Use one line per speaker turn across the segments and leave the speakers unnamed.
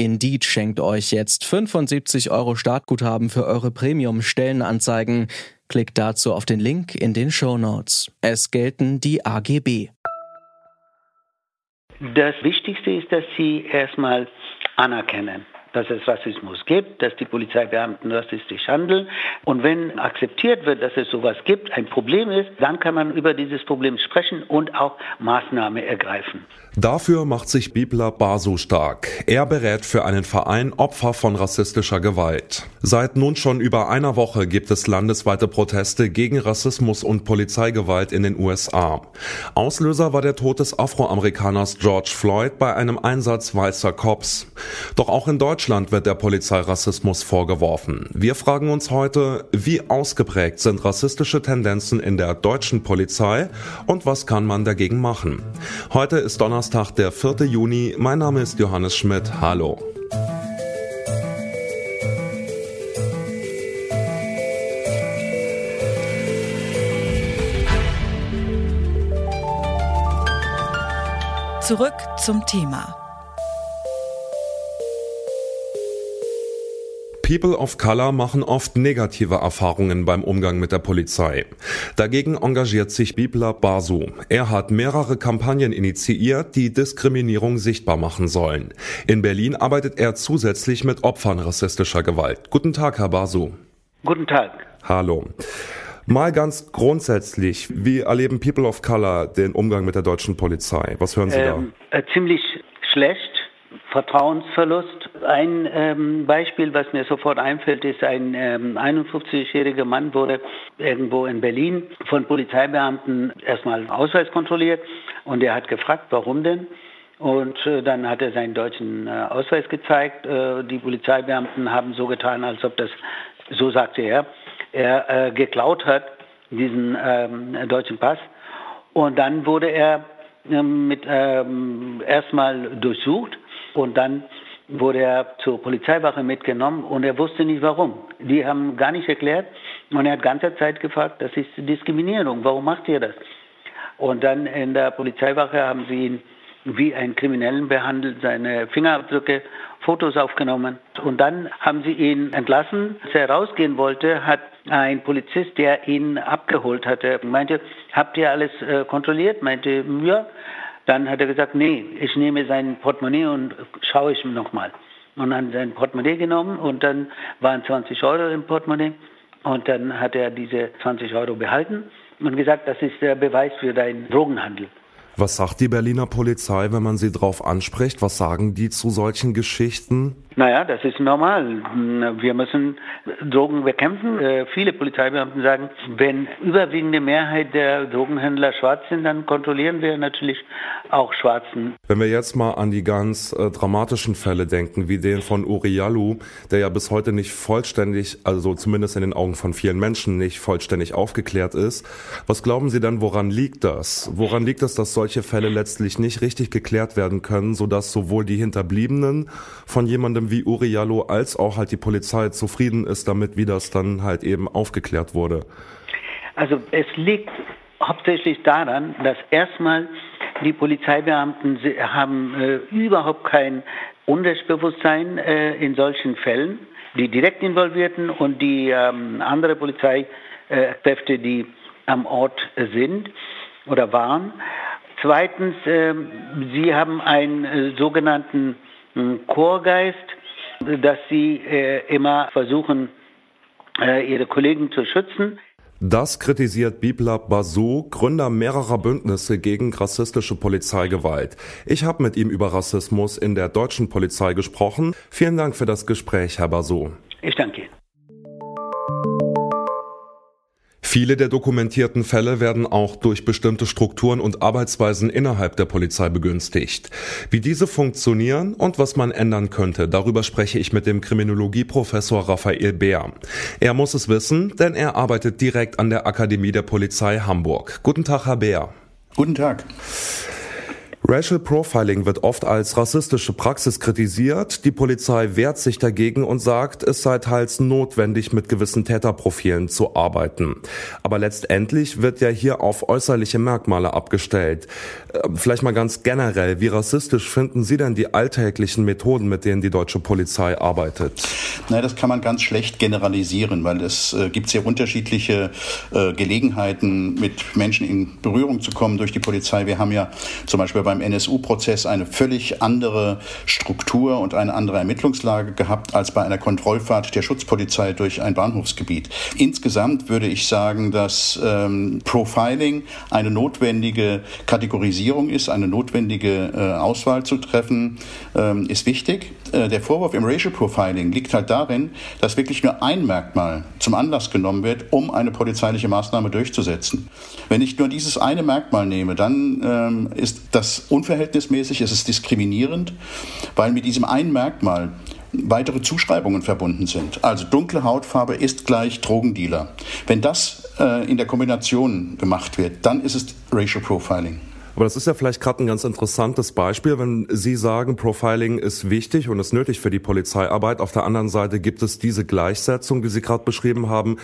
Indeed schenkt euch jetzt 75 Euro Startguthaben für eure Premium-Stellenanzeigen. Klickt dazu auf den Link in den Show Notes. Es gelten die AGB.
Das Wichtigste ist, dass Sie erstmal anerkennen, dass es Rassismus gibt, dass die Polizeibeamten rassistisch handeln. Und wenn akzeptiert wird, dass es sowas gibt, ein Problem ist, dann kann man über dieses Problem sprechen und auch Maßnahmen ergreifen.
Dafür macht sich Bibler Basu stark. Er berät für einen Verein Opfer von rassistischer Gewalt. Seit nun schon über einer Woche gibt es landesweite Proteste gegen Rassismus und Polizeigewalt in den USA. Auslöser war der Tod des Afroamerikaners George Floyd bei einem Einsatz weißer Cops. Doch auch in Deutschland wird der Polizei Rassismus vorgeworfen. Wir fragen uns heute, wie ausgeprägt sind rassistische Tendenzen in der deutschen Polizei und was kann man dagegen machen? Heute ist Donnerstag, der 4. Juni. Mein Name ist Johannes Schmidt. Hallo.
Zurück zum Thema.
People of Color machen oft negative Erfahrungen beim Umgang mit der Polizei. Dagegen engagiert sich Bibla Basu. Er hat mehrere Kampagnen initiiert, die Diskriminierung sichtbar machen sollen. In Berlin arbeitet er zusätzlich mit Opfern rassistischer Gewalt. Guten Tag, Herr Basu.
Guten Tag.
Hallo. Mal ganz grundsätzlich, wie erleben People of Color den Umgang mit der deutschen Polizei? Was hören Sie ähm,
da? Äh, ziemlich schlecht. Vertrauensverlust. Ein ähm, Beispiel, was mir sofort einfällt, ist ein ähm, 51-jähriger Mann wurde irgendwo in Berlin von Polizeibeamten erstmal Ausweis kontrolliert und er hat gefragt, warum denn? Und äh, dann hat er seinen deutschen äh, Ausweis gezeigt. Äh, die Polizeibeamten haben so getan, als ob das, so sagte er, er äh, geklaut hat, diesen ähm, deutschen Pass. Und dann wurde er ähm, mit ähm, erstmal durchsucht und dann wurde er zur Polizeiwache mitgenommen und er wusste nicht warum. Die haben gar nicht erklärt und er hat ganze Zeit gefragt, das ist Diskriminierung, warum macht ihr das? Und dann in der Polizeiwache haben sie ihn wie einen Kriminellen behandelt, seine Fingerabdrücke, Fotos aufgenommen. Und dann haben sie ihn entlassen. Als er rausgehen wollte, hat ein Polizist, der ihn abgeholt hatte, meinte, habt ihr alles äh, kontrolliert? Meinte, ja. Dann hat er gesagt, nee, ich nehme sein Portemonnaie und schaue ich nochmal. Und dann sein Portemonnaie genommen und dann waren 20 Euro im Portemonnaie. Und dann hat er diese 20 Euro behalten und gesagt, das ist der Beweis für deinen Drogenhandel.
Was sagt die Berliner Polizei, wenn man sie darauf anspricht? Was sagen die zu solchen Geschichten?
Naja, das ist normal. Wir müssen Drogen bekämpfen. Äh, viele Polizeibeamten sagen, wenn überwiegende Mehrheit der Drogenhändler schwarz sind, dann kontrollieren wir natürlich auch Schwarzen.
Wenn wir jetzt mal an die ganz äh, dramatischen Fälle denken, wie den von Urialu, der ja bis heute nicht vollständig, also zumindest in den Augen von vielen Menschen nicht vollständig aufgeklärt ist. Was glauben Sie denn, woran liegt das? Woran liegt es, dass solche Fälle letztlich nicht richtig geklärt werden können, sodass sowohl die Hinterbliebenen von jemandem wie Uriallo als auch halt die Polizei zufrieden ist damit, wie das dann halt eben aufgeklärt wurde?
Also es liegt hauptsächlich daran, dass erstmal die Polizeibeamten haben äh, überhaupt kein Unrechtsbewusstsein äh, in solchen Fällen. Die direkt involvierten und die ähm, andere Polizeikräfte, die am Ort sind oder waren. Zweitens, äh, sie haben einen äh, sogenannten hm, Chorgeist, dass sie äh, immer versuchen, äh, ihre Kollegen zu schützen.
Das kritisiert Biblab Basu, Gründer mehrerer Bündnisse gegen rassistische Polizeigewalt. Ich habe mit ihm über Rassismus in der deutschen Polizei gesprochen. Vielen Dank für das Gespräch, Herr Basu. Viele der dokumentierten Fälle werden auch durch bestimmte Strukturen und Arbeitsweisen innerhalb der Polizei begünstigt. Wie diese funktionieren und was man ändern könnte, darüber spreche ich mit dem Kriminologieprofessor Raphael Bär. Er muss es wissen, denn er arbeitet direkt an der Akademie der Polizei Hamburg. Guten Tag, Herr Bär.
Guten Tag.
Racial Profiling wird oft als rassistische Praxis kritisiert. Die Polizei wehrt sich dagegen und sagt, es sei teils notwendig, mit gewissen Täterprofilen zu arbeiten. Aber letztendlich wird ja hier auf äußerliche Merkmale abgestellt. Ähm, vielleicht mal ganz generell, wie rassistisch finden Sie denn die alltäglichen Methoden, mit denen die deutsche Polizei arbeitet?
Nein, das kann man ganz schlecht generalisieren, weil es äh, gibt sehr unterschiedliche äh, Gelegenheiten, mit Menschen in Berührung zu kommen durch die Polizei. Wir haben ja zum Beispiel beim NSU-Prozess eine völlig andere Struktur und eine andere Ermittlungslage gehabt als bei einer Kontrollfahrt der Schutzpolizei durch ein Bahnhofsgebiet. Insgesamt würde ich sagen, dass ähm, Profiling eine notwendige Kategorisierung ist, eine notwendige äh, Auswahl zu treffen, ähm, ist wichtig. Äh, der Vorwurf im Racial Profiling liegt halt darin, dass wirklich nur ein Merkmal zum Anlass genommen wird, um eine polizeiliche Maßnahme durchzusetzen. Wenn ich nur dieses eine Merkmal nehme, dann ähm, ist das unverhältnismäßig, es ist diskriminierend, weil mit diesem einen Merkmal weitere Zuschreibungen verbunden sind. Also dunkle Hautfarbe ist gleich Drogendealer. Wenn das äh, in der Kombination gemacht wird, dann ist es Racial Profiling.
Aber das ist ja vielleicht gerade ein ganz interessantes Beispiel, wenn Sie sagen, Profiling ist wichtig und ist nötig für die Polizeiarbeit. Auf der anderen Seite gibt es diese Gleichsetzung, die Sie gerade beschrieben haben.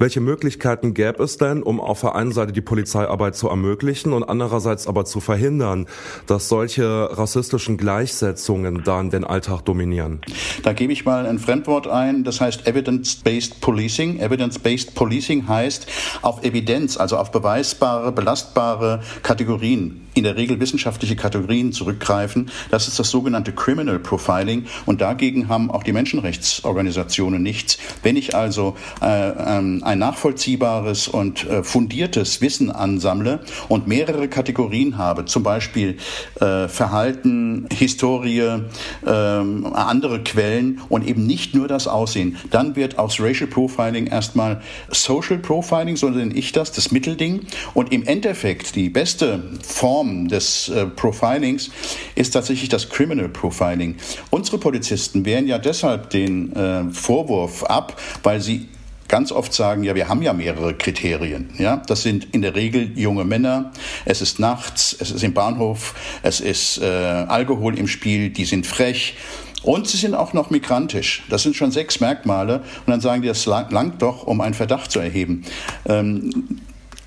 Welche Möglichkeiten gäbe es denn, um auf der einen Seite die Polizeiarbeit zu ermöglichen und andererseits aber zu verhindern, dass solche rassistischen Gleichsetzungen dann den Alltag dominieren?
Da gebe ich mal ein Fremdwort ein, das heißt Evidence-Based Policing. Evidence-Based Policing heißt auf Evidenz, also auf beweisbare, belastbare Kategorien in der Regel wissenschaftliche Kategorien zurückgreifen. Das ist das sogenannte Criminal Profiling und dagegen haben auch die Menschenrechtsorganisationen nichts. Wenn ich also äh, ähm, ein nachvollziehbares und äh, fundiertes Wissen ansammle und mehrere Kategorien habe, zum Beispiel äh, Verhalten, Historie, ähm, andere Quellen und eben nicht nur das Aussehen, dann wird aus Racial Profiling erstmal Social Profiling, so nenne ich das, das Mittelding und im Endeffekt die beste Form des äh, Profilings ist tatsächlich das Criminal Profiling. Unsere Polizisten wehren ja deshalb den äh, Vorwurf ab, weil sie ganz oft sagen, ja, wir haben ja mehrere Kriterien. Ja, das sind in der Regel junge Männer. Es ist nachts, es ist im Bahnhof, es ist äh, Alkohol im Spiel, die sind frech. Und sie sind auch noch migrantisch. Das sind schon sechs Merkmale. Und dann sagen die, das langt doch, um einen Verdacht zu erheben. Ähm,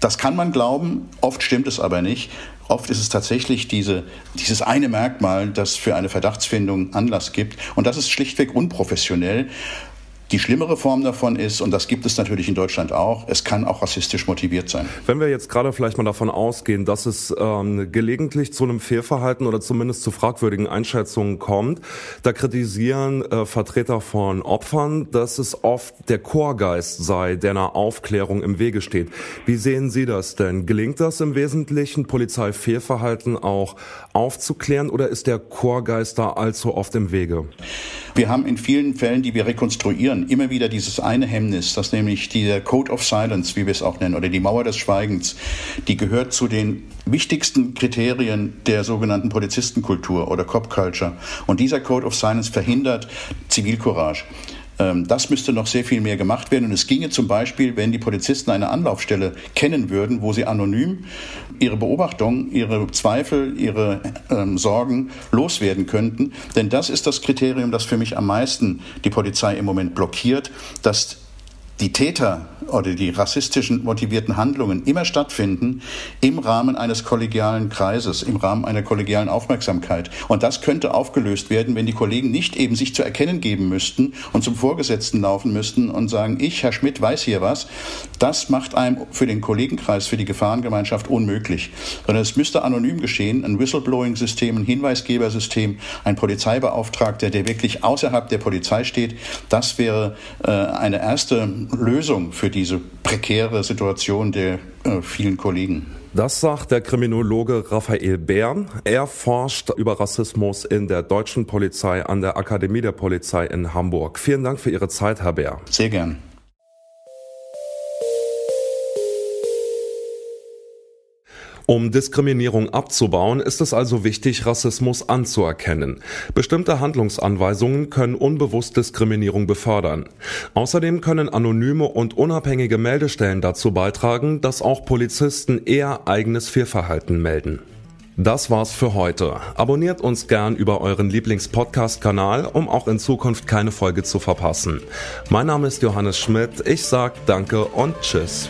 das kann man glauben, oft stimmt es aber nicht. Oft ist es tatsächlich diese, dieses eine Merkmal, das für eine Verdachtsfindung Anlass gibt. Und das ist schlichtweg unprofessionell. Die schlimmere Form davon ist, und das gibt es natürlich in Deutschland auch, es kann auch rassistisch motiviert sein.
Wenn wir jetzt gerade vielleicht mal davon ausgehen, dass es ähm, gelegentlich zu einem Fehlverhalten oder zumindest zu fragwürdigen Einschätzungen kommt, da kritisieren äh, Vertreter von Opfern, dass es oft der Chorgeist sei, der einer Aufklärung im Wege steht. Wie sehen Sie das denn? Gelingt das im Wesentlichen, Polizeifehlverhalten auch aufzuklären oder ist der Chorgeist da allzu oft im Wege?
Wir haben in vielen Fällen, die wir rekonstruieren, immer wieder dieses eine Hemmnis, das nämlich dieser Code of Silence, wie wir es auch nennen, oder die Mauer des Schweigens, die gehört zu den wichtigsten Kriterien der sogenannten Polizistenkultur oder Cop Culture. Und dieser Code of Silence verhindert Zivilcourage. Ähm, das müsste noch sehr viel mehr gemacht werden. Und es ginge zum Beispiel, wenn die Polizisten eine Anlaufstelle kennen würden, wo sie anonym ihre Beobachtungen, ihre Zweifel, ihre ähm, Sorgen loswerden könnten. Denn das ist das Kriterium, das für mich am meisten die Polizei im Moment blockiert, dass die Täter oder die rassistischen motivierten Handlungen immer stattfinden im Rahmen eines kollegialen Kreises, im Rahmen einer kollegialen Aufmerksamkeit. Und das könnte aufgelöst werden, wenn die Kollegen nicht eben sich zu erkennen geben müssten und zum Vorgesetzten laufen müssten und sagen, ich, Herr Schmidt, weiß hier was. Das macht einem für den Kollegenkreis, für die Gefahrengemeinschaft unmöglich. Sondern es müsste anonym geschehen, ein Whistleblowing-System, ein Hinweisgebersystem, ein Polizeibeauftragter, der wirklich außerhalb der Polizei steht. Das wäre äh, eine erste Lösung für diese prekäre Situation der äh, vielen Kollegen.
Das sagt der Kriminologe Raphael Bär. Er forscht über Rassismus in der deutschen Polizei an der Akademie der Polizei in Hamburg. Vielen Dank für Ihre Zeit, Herr Bär.
Sehr gern.
Um Diskriminierung abzubauen, ist es also wichtig, Rassismus anzuerkennen. Bestimmte Handlungsanweisungen können unbewusst Diskriminierung befördern. Außerdem können anonyme und unabhängige Meldestellen dazu beitragen, dass auch Polizisten eher eigenes Fehlverhalten melden. Das war's für heute. Abonniert uns gern über euren Lieblings-Podcast-Kanal, um auch in Zukunft keine Folge zu verpassen. Mein Name ist Johannes Schmidt. Ich sag Danke und Tschüss.